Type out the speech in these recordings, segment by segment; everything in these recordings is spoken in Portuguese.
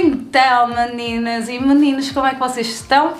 Então, meninas e meninos, como é que vocês estão?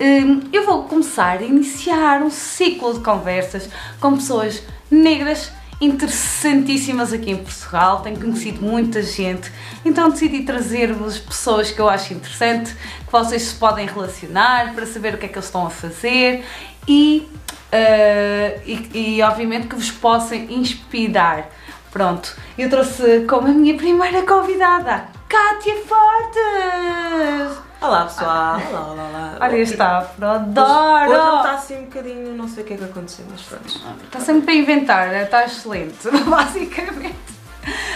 Hum, Eu vou começar a iniciar um ciclo de conversas com pessoas negras interessantíssimas aqui em Portugal. Tenho conhecido muita gente, então decidi trazer-vos pessoas que eu acho interessante, que vocês se podem relacionar para saber o que é que eles estão a fazer e, eh, e, e obviamente que vos possam inspirar. Pronto, eu trouxe como a minha primeira convidada, Kátia Fortes! Olá pessoal, olá, olá, olá. Olha este afro, Hoje- ele está assim um bocadinho, não sei o que é que aconteceu, mas pronto. Está sempre a inventar, né? está excelente, basicamente.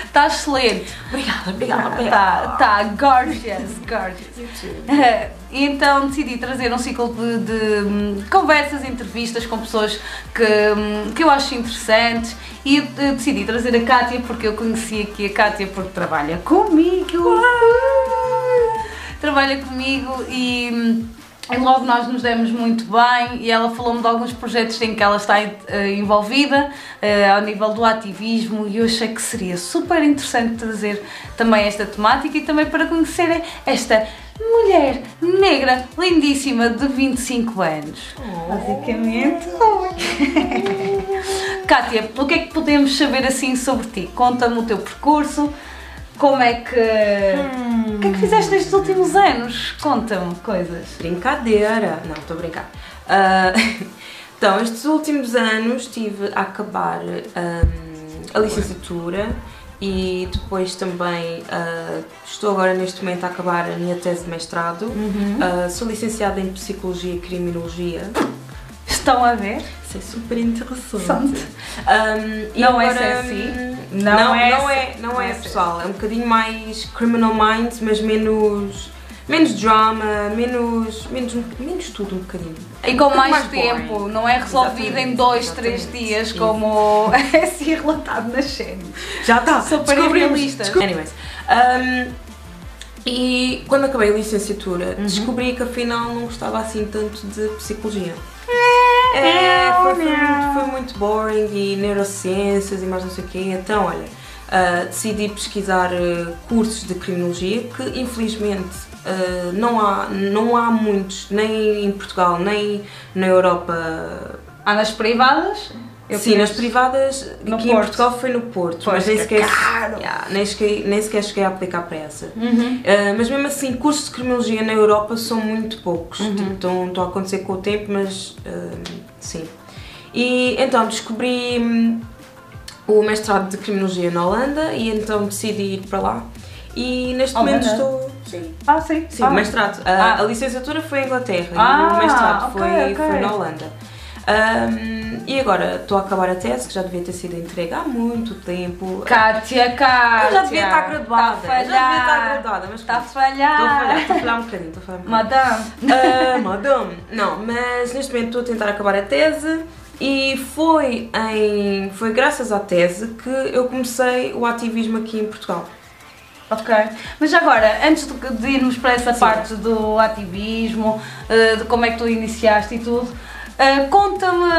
Está excelente. Obrigada, obrigada, Está, está gorgeous, gorgeous. YouTube. Eh, então decidi trazer um ciclo de, de, hum, conversas, entrevistas com pessoas que, hum, que eu acho interessantes e eh, decidi trazer a Kátia porque eu conheci aqui a Kátia porque trabalha comigo. Trabalha comigo e, hum, e logo nós nos demos muito bem e ela falou-me de alguns projetos em que ela está eh, envolvida eh, ao nível do ativismo e eu achei que seria super interessante trazer também esta temática e também para conhecerem esta mulher negra lindíssima de 25 anos. Basicamente. Kátia, o que é que podemos saber assim sobre ti? Conta-me o teu percurso, como é que. O que é que fizeste nestes últimos anos? Conta-me coisas. Brincadeira! Não, estou a brincar. Ah, então, estes últimos anos estive a acabar ahm, a licenciatura e depois também ah, estou agora neste momento a acabar a minha tese de mestrado. Ah, sou licenciada em Psicologia e Criminologia. Estão a ver? É super interessante. Um, Não é agora, sexy. hum, Não Não, é não, é, não é, é pessoal. É um bocadinho mais Criminal Minds, mas menos, menos drama, menos, menos, menos tudo um bocadinho. E com Um mais, mais tempo, boring. não é resolvido Exatamente, em dois, três exatamente. dias, Sim. como é assim relatado na série. Já está. Super realista. Anyways. um, e quando acabei a licenciatura, Uhum. descobri que afinal não gostava assim tanto de psicologia. É, É, foi, foi não. muito, foi muito boring e neurociências e mais não sei o quê. Então, olha, ah, decidi pesquisar ah, cursos de criminologia que infelizmente ah, não, há, não há muitos, nem em Portugal, nem na Europa. Há nas privadas? Eu Sim, nas privadas, No aqui em Porto. Portugal foi no Porto, Pois, mas nem sequer, é caro. Yeah, nem, sequer, nem sequer cheguei a aplicar para essa. Uhum. Uh, mas mesmo assim, cursos de criminologia na Europa são muito poucos. Uhum. Tipo, estão, estão a acontecer com o tempo, mas uh, sim. E então descobri hum, o mestrado de criminologia na Holanda e então decidi ir para lá. E neste Holanda? momento estou. Sim, Ah, sim. sim ah. o mestrado. A, Ah. a licenciatura foi em Inglaterra Ah, e o mestrado ok, foi, ok. foi na Holanda. Um, e agora estou a acabar a tese, que já devia ter sido entregue há muito tempo. Kátia, Kátia. Eu já devia estar graduada. A já devia estar falhar. graduada, mas Está a Estou a falhar, falhar. estou a falhar um bocadinho, estou a falhar um bocadinho. Madame. Ah, madame. Não, mas neste momento estou a tentar acabar a tese e foi, em, foi graças à tese que eu comecei o ativismo aqui em Portugal. Ok. Mas agora, antes de, irmos para essa parte do ativismo, eh, de como é que tu iniciaste e tudo, eh, conta-me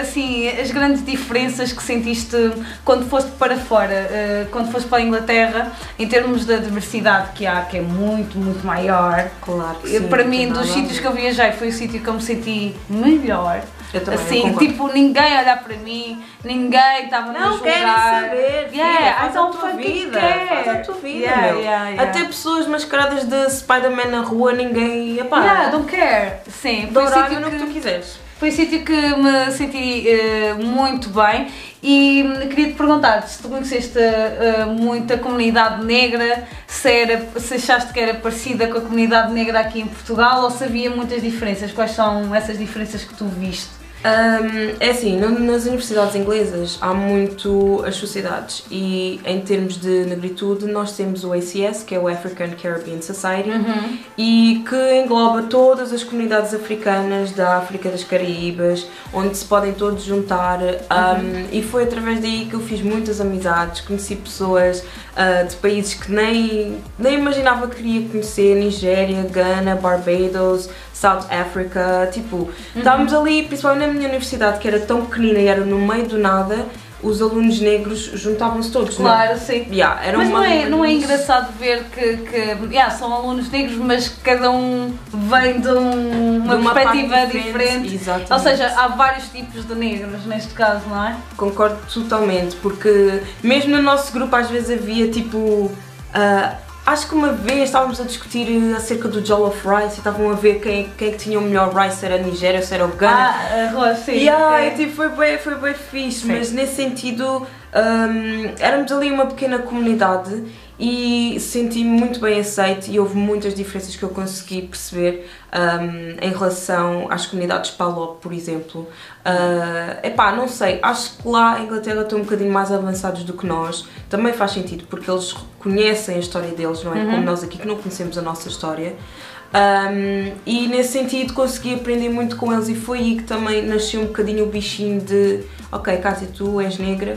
assim as grandes diferenças que sentiste quando foste para fora, eh, quando foste para a Inglaterra, em termos da diversidade que há, que é muito, muito maior. Claro que sim. para mim, dos sítios que eu viajei, foi o sítio que eu me senti melhor. Também, assim, concordo. tipo, ninguém olhar para mim, ninguém estava a Não querem saber, filha, Yeah, faz então a tua vida, care. faz a tua vida, Yeah, meu. yeah, yeah. Até pessoas mascaradas de Spider-Man na rua, ninguém, epá, Yeah, don't care. Sim, foi sítio no que tu que, quiseres. foi o sítio que me senti eh, muito bem e hum, queria te perguntar se tu conheceste eh, muita comunidade negra, se, era, se achaste que era parecida com a comunidade negra aqui em Portugal ou se havia muitas diferenças. Quais são essas diferenças que tu viste? Hum, é assim, nas universidades inglesas há muito as sociedades e em termos de negritude nós temos o ACS, que é o African Caribbean Society, Uhum. e que engloba todas as comunidades africanas da África das Caraíbas, onde se podem todos juntar um, e foi através daí que eu fiz muitas amizades, conheci pessoas uh, de países que nem, nem imaginava que queria conhecer, Nigéria, Ghana, Barbados, South Africa, tipo, estávamos ali, principalmente na minha universidade que era tão pequenina e era no meio do nada, os alunos negros juntavam-se todos, não é? Claro, sim. Yeah, era Mas não é, não é engraçado ver que, que yeah, são alunos negros, mas cada um vem de um- uma, De uma perspectiva diferente. diferente, exatamente. Ou seja, há vários tipos de negros neste caso, não é? Concordo totalmente, porque mesmo no nosso grupo às vezes havia tipo. ah, acho que uma vez estávamos a discutir acerca do Jollof Rice e estavam a ver quem, quem é que tinha o melhor rice, se era a Nigéria ou se era o Ghana. Ah, arroz, sim. Yeah, é. e, tipo, foi bem, foi bem fixe, Sim. mas nesse sentido hum, éramos ali uma pequena comunidade e senti-me muito bem aceite e houve muitas diferenças que eu consegui perceber hum, em relação às comunidades PALOP, por exemplo. Uh, epá, não sei, acho que lá em Inglaterra estão um bocadinho mais avançados do que nós. Também faz sentido, porque eles conhecem a história deles, não é? Como nós aqui que não conhecemos a nossa história. Um, e nesse sentido consegui aprender muito com eles e foi aí que também nasceu um bocadinho o bichinho de ok, Cátia, tu és negra,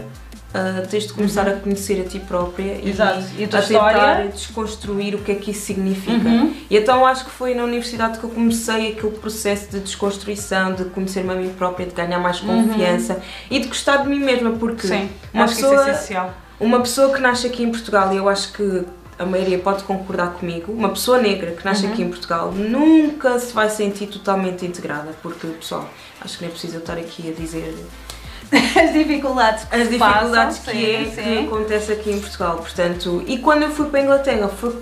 uh, tens de começar a conhecer a ti própria Uhum. Exato. e, E a a tentar história? desconstruir o que é que isso significa. Uhum. E então acho que foi na universidade que eu comecei aquele processo de desconstrução, de conhecer-me a mim própria, de ganhar mais confiança e de gostar de mim mesma, porque Uhum. Sim, uma que pessoa é essencial. uma pessoa que nasce aqui em Portugal, e eu acho que a maioria pode concordar comigo, uma pessoa negra que Uhum. nasce aqui em Portugal nunca se vai sentir totalmente integrada, porque, pessoal, acho que nem preciso eu estar aqui a dizer As dificuldades que as dificuldades passam, que sim, é que sim. acontece aqui em Portugal, portanto, e quando eu fui para a Inglaterra foi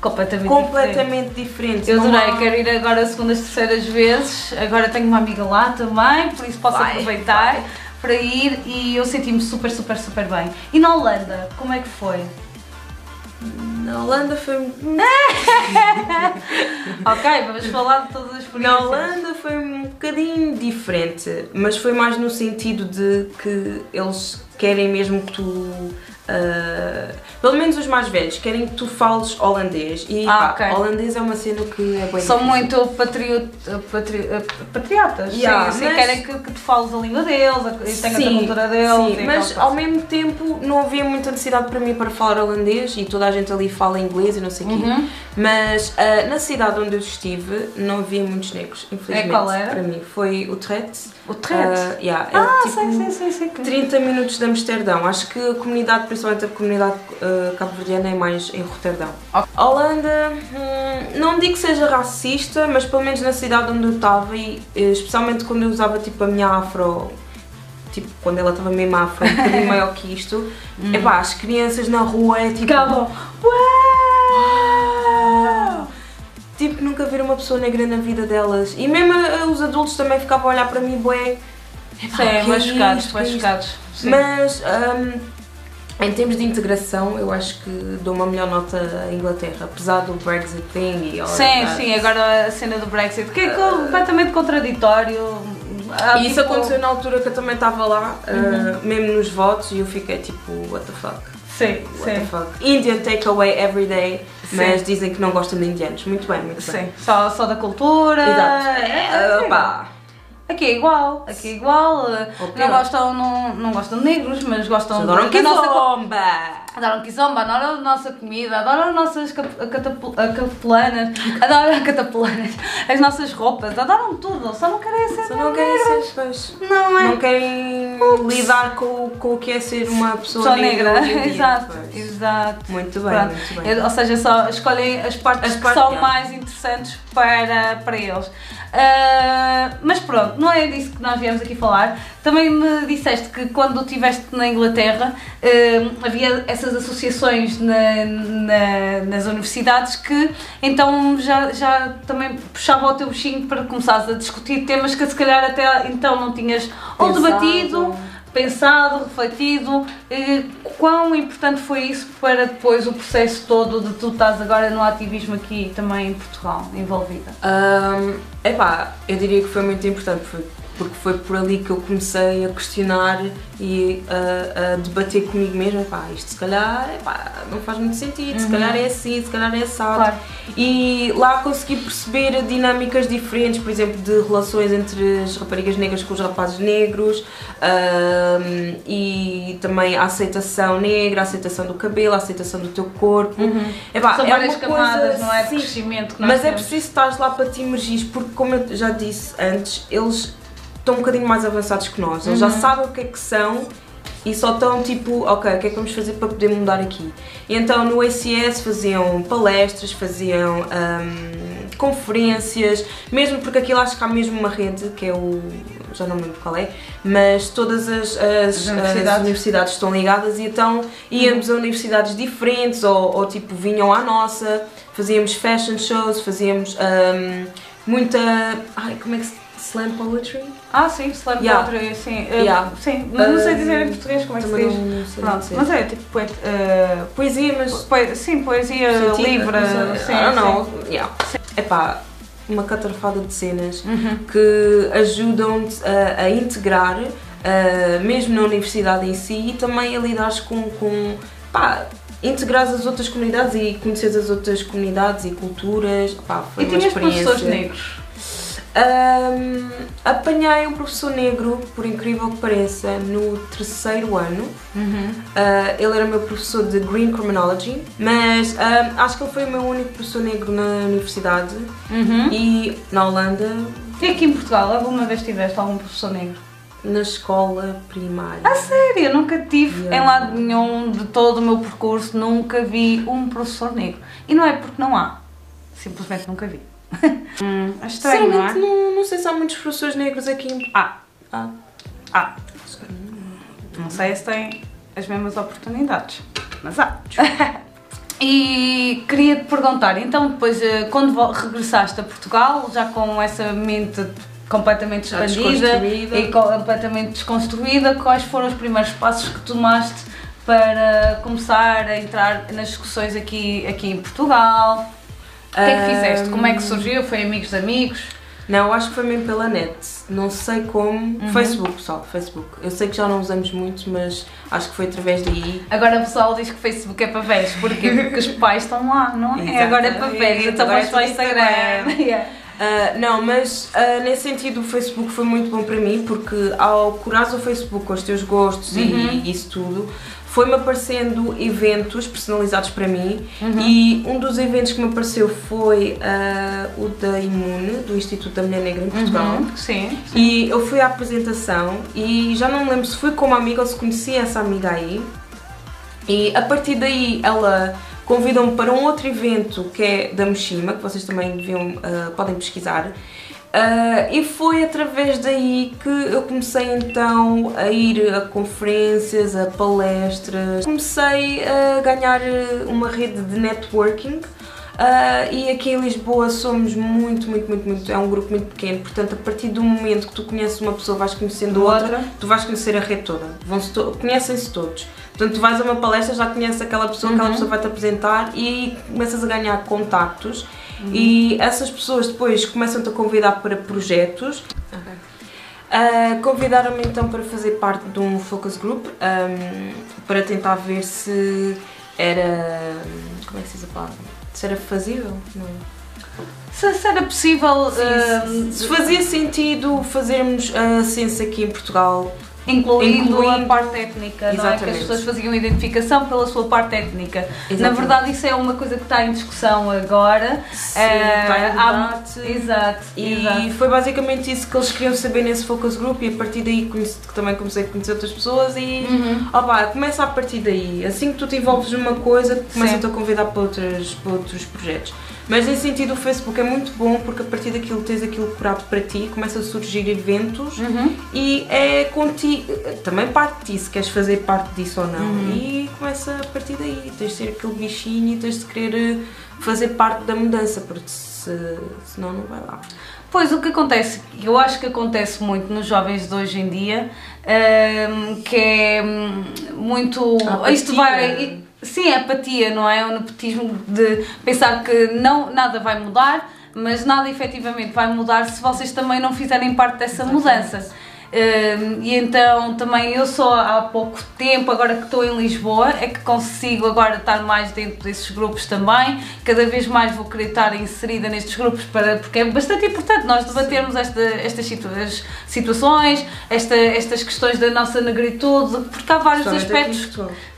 completamente, diferente. completamente diferente. Eu não adorei, há- quero ir agora segundas, terceiras vezes. Agora tenho uma amiga lá também, por isso posso Vai, aproveitar vai. para ir e eu senti-me super, super, super bem. E na Holanda, como é que foi? Na Holanda foi ok, vamos falar de todas as experiências. Na Holanda foi bocadinho diferente, mas foi mais no sentido de que eles querem mesmo que tu. Ah, pelo menos os mais velhos, querem que tu fales holandês. E Ah, pá, ok. holandês é uma cena que é bem São difícil. muito patriot, patri, patriotas, Yeah, sim, mas- querem que, que tu fales a língua deles, e tenhas a cultura deles. sim, mas ao mesmo tempo não havia muita necessidade para mim para falar holandês e toda a gente ali fala inglês e não sei o quê. Uhum. Mas ah, na cidade onde eu estive não havia muitos negros, infelizmente. É, qual era? Para mim foi Utrecht. O Utrecht? Ah, yeah, é Ah, tipo sim, sim, sim, sim. 30 minutos de Amsterdão. Acho que a comunidade, principalmente a comunidade ah, cabo-verdiana, é mais em Roterdão. A Holanda, hum, não digo que seja racista, mas pelo menos na cidade onde eu estava, e eh, especialmente quando eu usava tipo a minha afro, tipo quando ela estava mesmo afro, um bocadinho maior que isto, epá, as crianças na rua é tipo. Uau! Tipo, nunca viram uma pessoa negra na vida delas. E mesmo ah, os adultos também ficavam a olhar para mim, bué. Sim, é mais chocados, isto, mais que é chocados. Mas hum, em termos de integração, eu acho que dou uma melhor nota à Inglaterra, apesar do Brexit thing e Sim, that. sim, agora a cena do Brexit, que é completamente contraditório. Há, E isso tipo, Uhum. aconteceu na altura que eu também estava lá, uh, mesmo nos votos, e eu fiquei tipo, what the fuck? Sim, What the sim. fuck? Indian takeaway every day, Sim. mas dizem que não gostam de indianos. Muito bem, muito bem. Sim, só, só da cultura. Exato. É, é, Opa. Aqui é igual, aqui é igual. Não gostam, não, não gostam de negros, mas gostam da nossa co- kizomba! Adoram kizomba, adoram a nossa comida, adoram as nossas a catapulanas, adoram catapulanas, as nossas roupas, adoram tudo, só não querem ser Só não querem ser, pois. Não é? Não querem lidar com, com o que é ser uma pessoa, Só negra, dia, exato, exato. Muito bem, Pronto. muito bem. É, Ou seja, só escolhem as partes As que são yeah. mais interessantes para, para eles. Ah, mas pronto, não é disso que nós viemos aqui falar. Também me disseste que quando estiveste na Inglaterra ah, havia essas associações na- na- nas universidades que então já, já também puxava o teu bichinho para começares a discutir temas que se calhar até então não tinhas ou debatido pensado, refletido, eh, quão importante foi isso para depois o processo todo de tu estás agora no ativismo aqui também em Portugal, envolvida? Ahm, epá, eu diria que foi muito importante foi- porque foi por ali que eu comecei a questionar e a, a debater comigo mesma, epá, isto se calhar epá, não faz muito sentido, se calhar é assim, se calhar é assado. Claro. E lá consegui perceber dinâmicas diferentes, por exemplo, de relações entre as raparigas negras com os rapazes negros ahm, e também a aceitação negra, a aceitação do cabelo, a aceitação do teu corpo. Epá, São é várias uma camadas, coisa, não é? Sim, crescimento que nós mas é temos. preciso estar lá para te emergir, porque como eu já disse antes, eles estão um bocadinho mais avançados que nós. Eles Uhum. já sabem o que é que são e só estão tipo, ok, o que é que vamos fazer para poder mudar aqui? E então no ACS faziam palestras, faziam hum, conferências, mesmo porque aquilo acho que há mesmo uma rede, que é o. já não me lembro qual é, mas todas as, as, As universidades. as universidades estão ligadas e então íamos a universidades diferentes ou, ou, tipo vinham à nossa, fazíamos fashion shows, fazíamos hum, muita. Ai, como é que se. Slam poetry? Ah, sim, slam Yeah. poetry, sim. Uh, Yeah. Sim, mas não sei dizer em português como é que se diz. não Pronto, dizer. mas é tipo poet, uh, Poesia, mas poe- sim, poesia Sentido, livre. sei. Sim, I don't sim. Yeah. Epá, uma catarfada de cenas Uhum. que ajudam-te a, a integrar, uh, mesmo na universidade em si, e também a lidares com, com pá, integrares as outras comunidades e conheceres as outras comunidades e culturas. Pá, foi E uma experiência. professores negros? Um, apanhei um professor negro, por incrível que pareça, no terceiro ano. Uhum. Uh, ele era meu professor de Green Criminology, mas um, acho que ele foi o meu único professor negro na universidade Uhum. e na Holanda, E aqui em Portugal, alguma vez tiveste algum professor negro? na escola primária. A sério, eu nunca tive Yeah. em lado nenhum de todo o meu percurso, nunca vi um professor negro. E não é porque não há, simplesmente nunca vi. Hum, é estranho, não é? Não, não sei se há muitos professores negros aqui em Ah, ah, ah. Não sei se têm as mesmas oportunidades, mas há. E queria te perguntar, então depois eh, quando regressaste a Portugal, já com essa mente completamente expandida e completamente desconstruída, quais foram os primeiros passos que tomaste para começar a entrar nas discussões aqui, aqui em Portugal? O que é que fizeste? Como é que surgiu? Foi amigos de amigos? Não, acho que foi mesmo pela net. Não sei como. Uhum. Facebook, pessoal, Facebook. Eu sei que já não usamos muito, mas acho que foi através daí. Agora o pessoal diz que Facebook é para velhos, porquê? Porque os pais estão lá, não é? Exatamente. Agora é para velhos, então vais para o é Instagram. Instagram. Yeah. Ah, não, mas ah, nesse sentido o Facebook foi muito bom para mim porque ao curares o Facebook com os teus gostos Uhum. e isso tudo, foi-me aparecendo eventos personalizados para mim Uhum. e um dos eventos que me apareceu foi ah, o da Imune, do Instituto da Mulher Negra em Portugal. Uhum, Sim. E eu fui à apresentação e já não me lembro se fui como amiga ou se conheci essa amiga aí. E a partir daí ela convidou-me para um outro evento que é da Moshima, que vocês também deviam, ah, podem pesquisar. Ah, e foi através daí que eu comecei então a ir a conferências, a palestras. Comecei a ganhar uma rede de networking. Ah, e aqui em Lisboa somos muito, muito, muito, muito. É um grupo muito pequeno, portanto, a partir do momento que tu conheces uma pessoa, vais conhecendo outra, Outra. tu vais conhecer a rede toda. To- Conhecem-se todos. Portanto, tu vais a uma palestra, já conheces aquela pessoa, aquela Uhum. pessoa vai-te apresentar e começas a ganhar contactos. E essas pessoas depois começam-te a convidar para projetos. Ah, Convidaram-me então para fazer parte de um focus group ahm, para tentar ver se era. Como é que se diz a palavra? Se era fazível? Não. Se, se era possível Se, hum, se fazia sentido fazermos a ciência aqui em Portugal. Incluindo, a incluindo- parte étnica, não é? Que as pessoas faziam identificação pela sua parte étnica. Na Exatamente. verdade, isso é uma coisa que está em discussão agora. Sim, em há- debate. Exato, E exato. foi basicamente isso que eles queriam saber nesse focus group e a partir daí conheci- também comecei a conhecer outras pessoas e Uhum. opá, começa a partir daí. Assim que tu te envolves numa coisa, começam-te Sim. a convidar para outros, para outros projetos. Mas nesse sentido o Facebook é muito bom porque a partir daquilo tens aquilo curado para ti, começam a surgir eventos Uhum. e é contigo, também parte de ti, se queres fazer parte disso ou não. Uhum. E começa a partir daí, tens de ser aquele bichinho e tens de querer eh, fazer parte da mudança, porque se, senão não vai lá. Pois, o que acontece, eu acho que acontece muito nos jovens de hoje em dia, hum, que é hum, muito. Isto vai. Sim, a apatia, não é? O nepotismo de pensar que não, nada vai mudar, mas nada efetivamente vai mudar se vocês também não fizerem parte dessa mudança. E então também eu só há pouco tempo, agora que estou em Lisboa, é que consigo agora estar mais dentro desses grupos também. Cada vez mais vou querer estar inserida nestes grupos para, porque é bastante importante nós debatermos esta, estas situa- as situações, esta, estas questões da nossa negritude, porque há vários em aspectos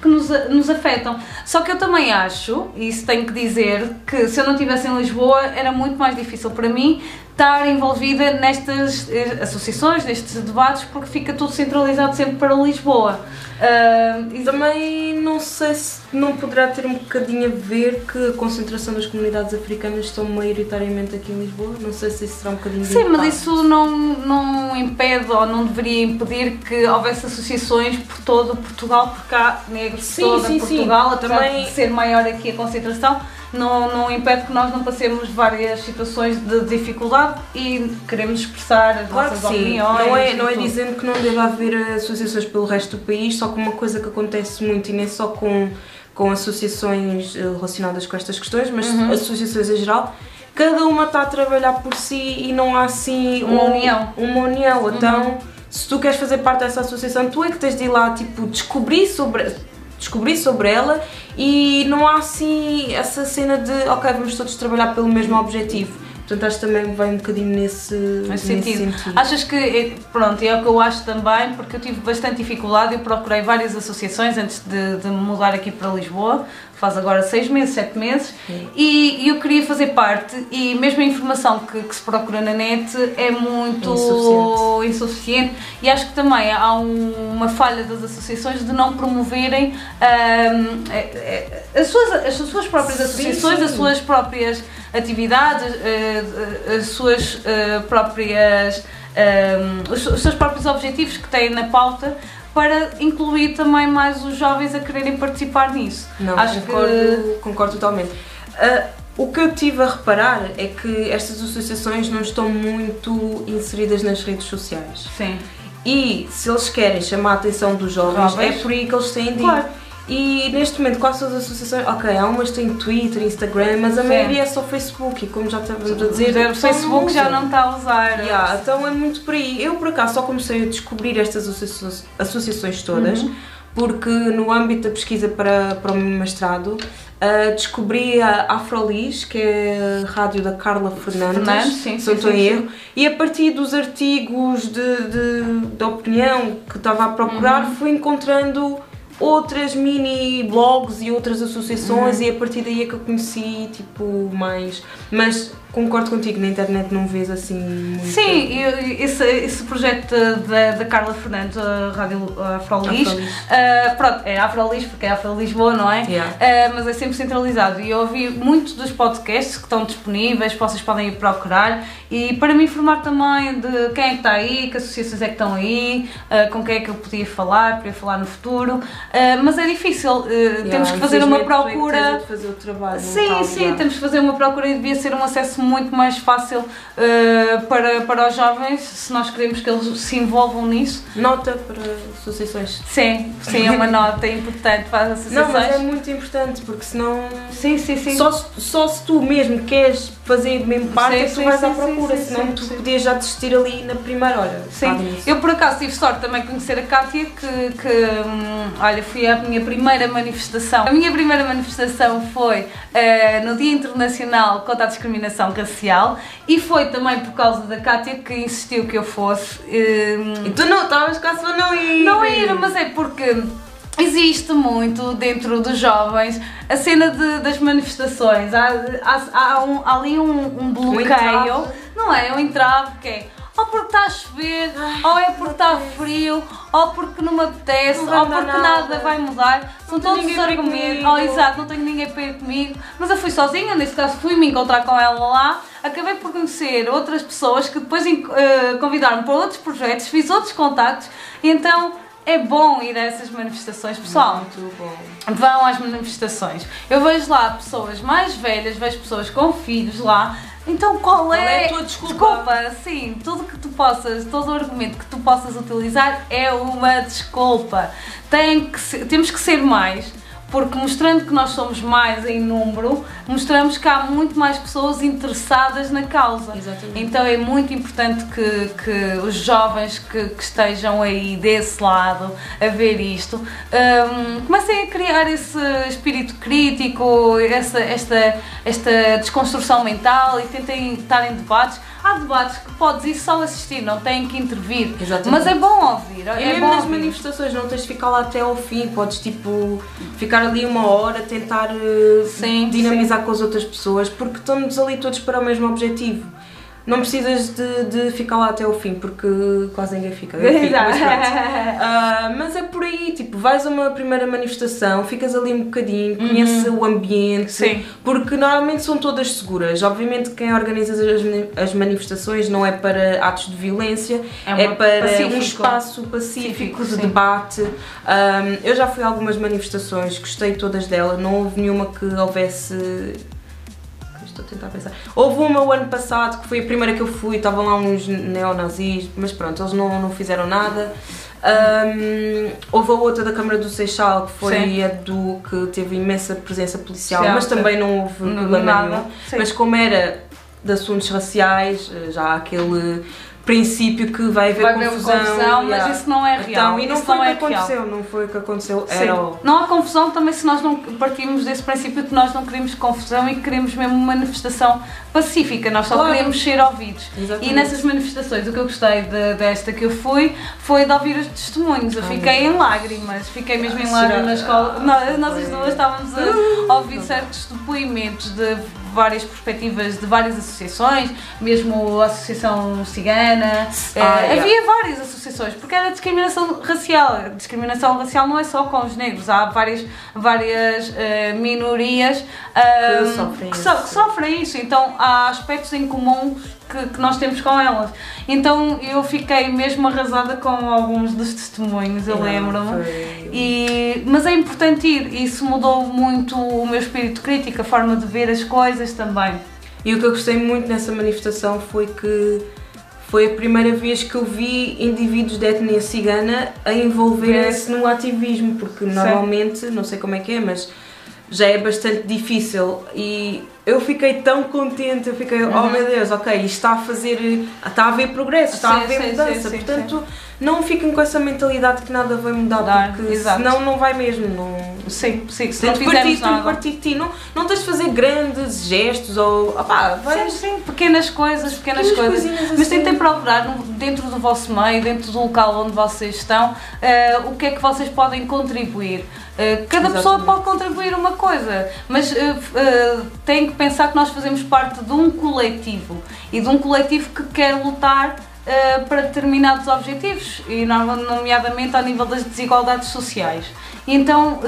que nos, nos afetam. Só que eu também acho, e isso tenho que dizer, que se eu não estivesse em Lisboa era muito mais difícil para mim estar envolvida nestas eh, associações, nestes debates, porque fica tudo centralizado sempre para Lisboa. Uh, e também não sei se não poderá ter um bocadinho a ver que a concentração das comunidades africanas estão maioritariamente aqui em Lisboa. Não sei se isso será um bocadinho Sim, mas isso não, não impede ou não deveria impedir que houvesse associações por todo Portugal, porque há negros sim, toda sim, Portugal, sim. também de ser maior aqui a concentração não, não impede que nós não passemos várias situações de dificuldade e queremos expressar as claro nossas opiniões. Não é, não é dizendo que não deve haver associações pelo resto do país, só que uma coisa que acontece muito e nem só com, com associações eh, relacionadas com estas questões, mas uhum. associações em geral, cada uma está a trabalhar por si e não há assim uma, uma união. Uma união. Uhum. Então, se tu queres fazer parte dessa associação, tu é que tens de ir lá tipo, descobrir sobre descobrir sobre ela e não há assim essa cena de ok, vamos todos trabalhar pelo mesmo objetivo. Portanto, acho que também vai um bocadinho nesse, nesse sentido. sentido. Achas que, eh, pronto, é o que eu acho também, porque eu tive bastante dificuldade, eu procurei várias associações antes de, de mudar aqui para Lisboa, faz agora seis meses, sete meses, e, e, eu queria fazer parte, e mesmo a informação que, que se procura na net é muito insuficiente. insuficiente. e acho que também há um, uma falha das associações de não promoverem um, as, suas, as suas próprias associações, sim, sim. as suas próprias atividades, eh, as suas eh, próprias. Um, os seus próprios objetivos que têm na pauta para incluir também mais os jovens a quererem participar nisso. Não, Acho concordo, que... concordo totalmente. Uh, o que eu tive a reparar é que estas associações não estão muito inseridas nas redes sociais. Sim. E se eles querem chamar a atenção dos jovens, jovens? é por aí que eles têm de ir. E neste momento, quais são as associações? Ok, há umas têm Twitter, Instagram, mas a Sim. maioria é só Facebook e como já estávamos a dizer, o Facebook já não está a usar. Yeah, então é muito por aí. Eu por acaso só comecei a descobrir estas associações, associações todas. Uhum. Porque no âmbito da pesquisa para, para o meu mestrado uh, descobri a Afrolis, que é a rádio da Carla Fernandes, Fernandes sim, se não estou em erro, e a partir dos artigos de, de, de opinião que estava a procurar, uhum. fui encontrando outras mini blogs e outras associações uhum. e a partir daí é que eu conheci tipo mais. Mas concordo contigo na internet não vês assim muito... sim esse, esse projeto da, da Carla Fernandes a Rádio Afrolis uh, pronto é Afrolis porque é Afro Lisboa não é? Yeah. uh, mas é sempre centralizado. E eu ouvi muitos dos podcasts que estão disponíveis vocês podem ir procurar. E para me informar também de quem é que está aí que associações é que estão aí uh, com quem é que eu podia falar podia falar no futuro Uh, mas é difícil, uh, yeah, temos que fazer uma procura. Que fazer o trabalho, sim, tal, sim, temos que fazer uma procura e devia ser um acesso muito mais fácil uh, para, para os jovens, se nós queremos que eles se envolvam nisso. Nota para associações. Sim, sim, é uma nota importante para as associações. Não, mas é muito importante porque senão. Sim, sim, sim. Só, só se tu mesmo queres fazer mesmo parte sim, é que tu vais sim, à procura, sim, senão tu podias já desistir ali na primeira hora. Sim, eu por acaso tive sorte também de conhecer a Kátia, que, que hum, olha, fui à minha primeira manifestação. A minha primeira manifestação foi uh, no Dia Internacional contra a Discriminação Racial e foi também por causa da Kátia que insistiu que eu fosse. Uh, e tu não estavas quase para não ir? Não ir, mas é porque existe muito dentro dos jovens a cena de, das manifestações. Há, há, há, um, há ali um, um bloqueio, um não é? Um entrave que é ou porque está a chover, Ai, ou é porque está frio, ou porque não me apetece, não ou porque nada. nada. vai mudar. São todos os argumentos. Oh, exato, não tenho ninguém para ir comigo. Mas eu fui sozinha, nesse caso fui me encontrar com ela lá. Acabei por conhecer outras pessoas que depois uh, convidaram para outros projetos, fiz outros contactos e então é bom ir a essas manifestações, pessoal. Muito bom. Vão às manifestações. Eu vejo lá pessoas mais velhas, vejo pessoas com filhos lá então qual, qual é, é, a tua desculpa? Desculpa, sim, tudo que tu possas, todo o argumento que tu possas utilizar é uma desculpa. Tem que ser, temos que ser mais porque mostrando que nós somos mais em número, mostramos que há muito mais pessoas interessadas na causa. Exatamente. Então é muito importante que, que os jovens que, que, estejam aí desse lado a ver isto um, comecem a criar esse espírito crítico, essa, esta, esta desconstrução mental e tentem estar em debates há debates que podes ir só assistir, não têm que intervir. Exatamente. Mas é bom ouvir. É, é mesmo nas manifestações, não tens de ficar lá até ao fim, podes tipo ficar ali uma hora, tentar eh, sim, dinamizar sim. com as outras pessoas, porque estamos ali todos para o mesmo objetivo. Não precisas de, de ficar lá até o fim, porque quase ninguém fica. Fico, mas, uh, mas é por aí, tipo, vais a uma primeira manifestação, ficas ali um bocadinho, uhum. conheces o ambiente, Sim. porque normalmente são todas seguras. Obviamente quem organiza as, as manifestações não é para atos de violência, é, é para pacífico. um espaço pacífico, de debate. Um, eu já fui a algumas manifestações, gostei todas delas, não houve nenhuma que houvesse estou a tentar pensar. Houve uma o ano passado que foi a primeira que eu fui, estavam lá uns neonazis, mas pronto, eles não, não fizeram nada. Um, houve a outra da Câmara do Seixal, que foi Sim. a do que teve imensa presença policial, Sim, mas também não houve problema nenhum. Mas como era de assuntos raciais, já há aquele princípio que vai haver vai confusão, haver confusão yeah. mas isso não é real. Então, e não isso foi o que é aconteceu, real. não foi o que aconteceu, era Não há confusão também se nós não partimos desse princípio que nós não queremos confusão e queremos mesmo uma manifestação pacífica, nós só claro. queremos ser ouvidos. Exatamente. E nessas manifestações, o que eu gostei de, desta que eu fui foi de ouvir os testemunhos. Eu fiquei em lágrimas, fiquei mesmo em lágrimas na escola. Nós, nós as duas estávamos a ouvir certos depoimentos de várias perspectivas de várias associações, mesmo a Associação Cigana, ah, eh, havia várias associações, porque era discriminação racial. A discriminação racial não é só com os negros, há várias, várias eh, minorias que, sofrem que, so, que, sofrem isso. Então há aspectos em comum que, que, nós temos com elas. Então eu fiquei mesmo arrasada com alguns dos testemunhos, eu lembro-me. E, mas é importante ir, isso mudou muito o meu espírito crítico, a forma de ver as coisas também. E o que eu gostei muito nessa manifestação foi que foi a primeira vez que eu vi indivíduos de etnia cigana a envolverem-se no ativismo, porque normalmente, não sei como é que é, mas já é bastante difícil e eu fiquei tão contente, eu fiquei, oh uhum. oh meu Deus, ok, isto está a fazer, está a haver progresso, está sim, a haver sim, mudança, sim, portanto não fiquem com essa mentalidade que nada vai mudar, porque exato. senão não vai mesmo. Não... Sim, sim, se não fizermos nada. partir de ti, não, não tens de fazer grandes gestos ou, opá, vai... sim, pequenas coisas, pequenas, pequenas coisas, mas assim. tentem procurar dentro do vosso meio, dentro do local onde vocês estão, uh, o que é que vocês podem contribuir. Uh, cada Exatamente. pessoa pode contribuir uma coisa, mas uh, uh, tem que pensar que nós fazemos parte de um coletivo e de um coletivo que quer lutar para determinados objetivos, e nomeadamente ao nível das desigualdades sociais. Então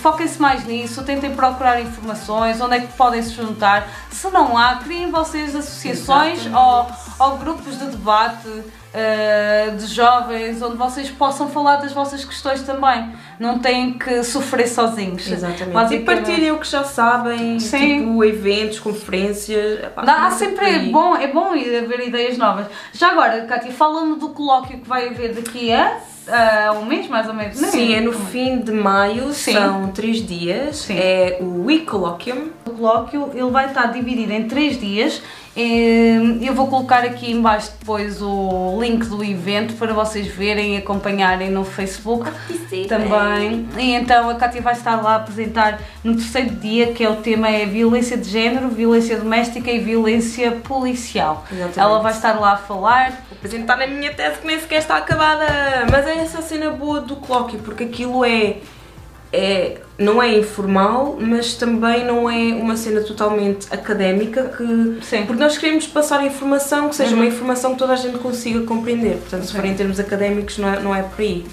foquem-se mais nisso, tentem procurar informações, onde é que podem se juntar. Se não há, criem vocês associações ou, ou, grupos de debate uh, de jovens onde vocês possam falar das vossas questões também. Não têm que sofrer sozinhos. Exatamente. E partilhem o que já sabem, Sim. tipo eventos, conferências. Epá, há sempre, é bom, é bom haver ideias novas. Já agora, Kátia, falando do colóquio que vai haver daqui a uh, um mês mais ou menos? Não Sim, é no fim de maio, Sim. são três dias. Sim. É o Week Colloquium. O colóquio ele vai estar dividido em três dias. Ehm, eu vou colocar aqui embaixo depois o link do evento para vocês verem e acompanharem no Facebook também. E então a Cátia vai estar lá a apresentar no terceiro dia, que é o tema é violência de género, violência doméstica e violência policial. Exatamente. Ela vai estar lá a falar. Vou apresentar a minha tese que nem sequer está acabada. Mas é essa cena boa do colóquio, porque aquilo é é, não é informal, mas também não é uma cena totalmente académica, que, Sim. porque nós queremos passar informação que seja uhum. uma informação que toda a gente consiga compreender, portanto se for em termos académicos não é, não é por aí.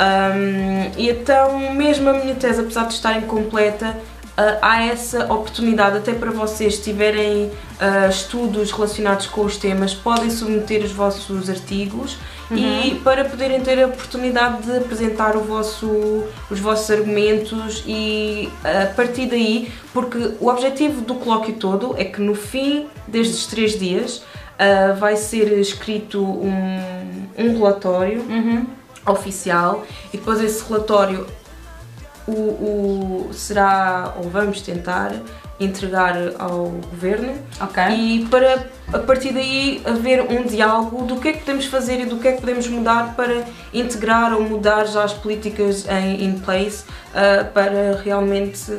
Um, e então, mesmo a minha tese, apesar de estar incompleta, uh, há essa oportunidade até para vocês, se tiverem uh, estudos relacionados com os temas, podem submeter os vossos artigos uhum. e para poderem ter a oportunidade de apresentar o vosso, os vossos argumentos e a partir daí, porque o objetivo do colóquio todo é que no fim destes três dias uh, vai ser escrito um, um relatório uhum. oficial e depois esse relatório o, o, será, ou vamos tentar, entregar ao governo okay. e para a partir daí haver um diálogo do que é que podemos fazer e do que é que podemos mudar para integrar ou mudar já as políticas em in place uh, para realmente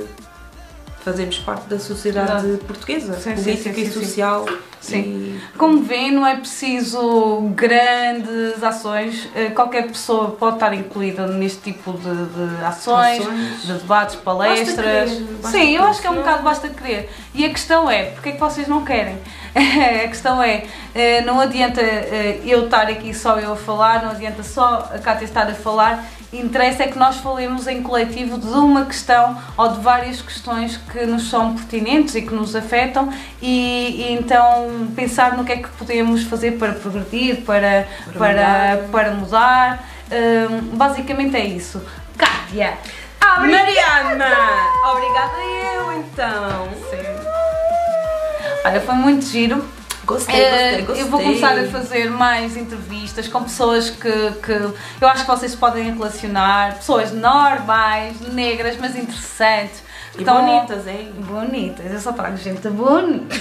fazermos parte da sociedade portuguesa, sim, política sim, sim, e social. Sim. E... Como vêem, não é preciso grandes ações, eh, qualquer pessoa pode estar incluída neste tipo de, de ações, ações, de debates, palestras. Basta querer, basta Sim, eu acho que é um bocado basta querer. E a questão é, porque é que vocês não querem? a questão é, eh, não adianta eh, eu estar aqui só eu a falar, não adianta só a Cátia estar a falar, interessa é que nós falemos em coletivo de uma questão ou de várias questões que nos são pertinentes e que nos afetam e, e então pensar no que é que podemos fazer para progredir, para, para, para mudar. Para mudar. Um, basicamente é isso. Kátia! Mariana! Obrigada eu então! Sim. Olha, foi muito giro. Gostei, gostei, gostei. Eu vou começar a fazer mais entrevistas com pessoas que, que eu acho que vocês podem relacionar, pessoas normais, negras, mas interessantes então, bonitas, hein? Bonitas, eu só trago gente bonita.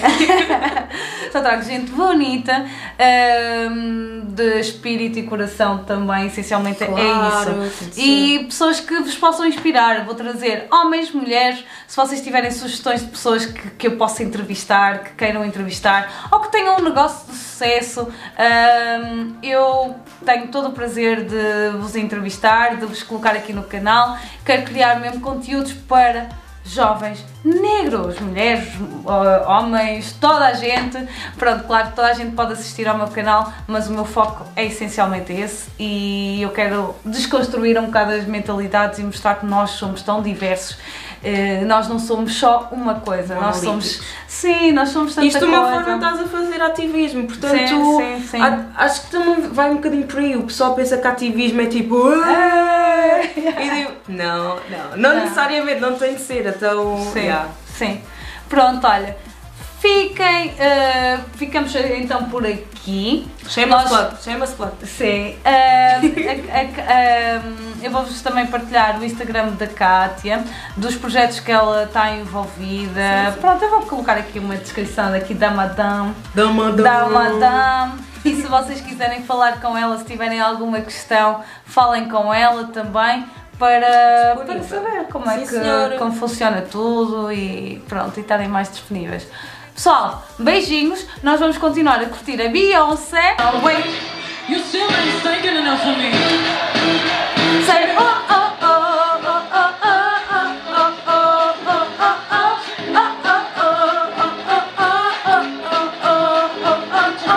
só trago gente bonita, um, de espírito e coração também, essencialmente é claro, é isso. E pessoas que vos possam inspirar. Vou trazer homens, mulheres, se vocês tiverem sugestões de pessoas que, que eu possa entrevistar, que queiram entrevistar, ou que tenham um negócio de sucesso, um, eu tenho todo o prazer de vos entrevistar, de vos colocar aqui no canal. Quero criar mesmo conteúdos para jovens negros, mulheres, homens, toda a gente. Pronto, claro toda a gente pode assistir ao meu canal, mas o meu foco é essencialmente esse e eu quero desconstruir um bocado as mentalidades e mostrar que nós somos tão diversos Uh, nós não somos só uma coisa, nós somos. Sim, nós somos tanta Isto de uma forma estás a fazer ativismo, portanto. Sim, sim, sim. acho que também vai um bocadinho por aí. O pessoal pensa que ativismo é tipo. e digo, não, não, não, não, necessariamente, não tem de ser, então. Sim, yeah. sim. Pronto, olha. Fiquem, uh, ficamos então por aqui. Chama-se plug, chama-se plug. Sim. Uh, a, a, a, eu vou-vos também partilhar o Instagram da Kátia, dos projetos que ela está envolvida. Sim, sim. Pronto, eu vou colocar aqui uma descrição daqui da Madame. Da Madame. Da Madame. E se vocês quiserem falar com ela, se tiverem alguma questão, falem com ela também para, para saber como é que como funciona tudo e pronto, e estarem mais disponíveis. Pessoal, beijinhos. Nós vamos continuar a curtir a Beyoncé. Oh, wait. You still ain't taking enough for me. Say, oh, oh.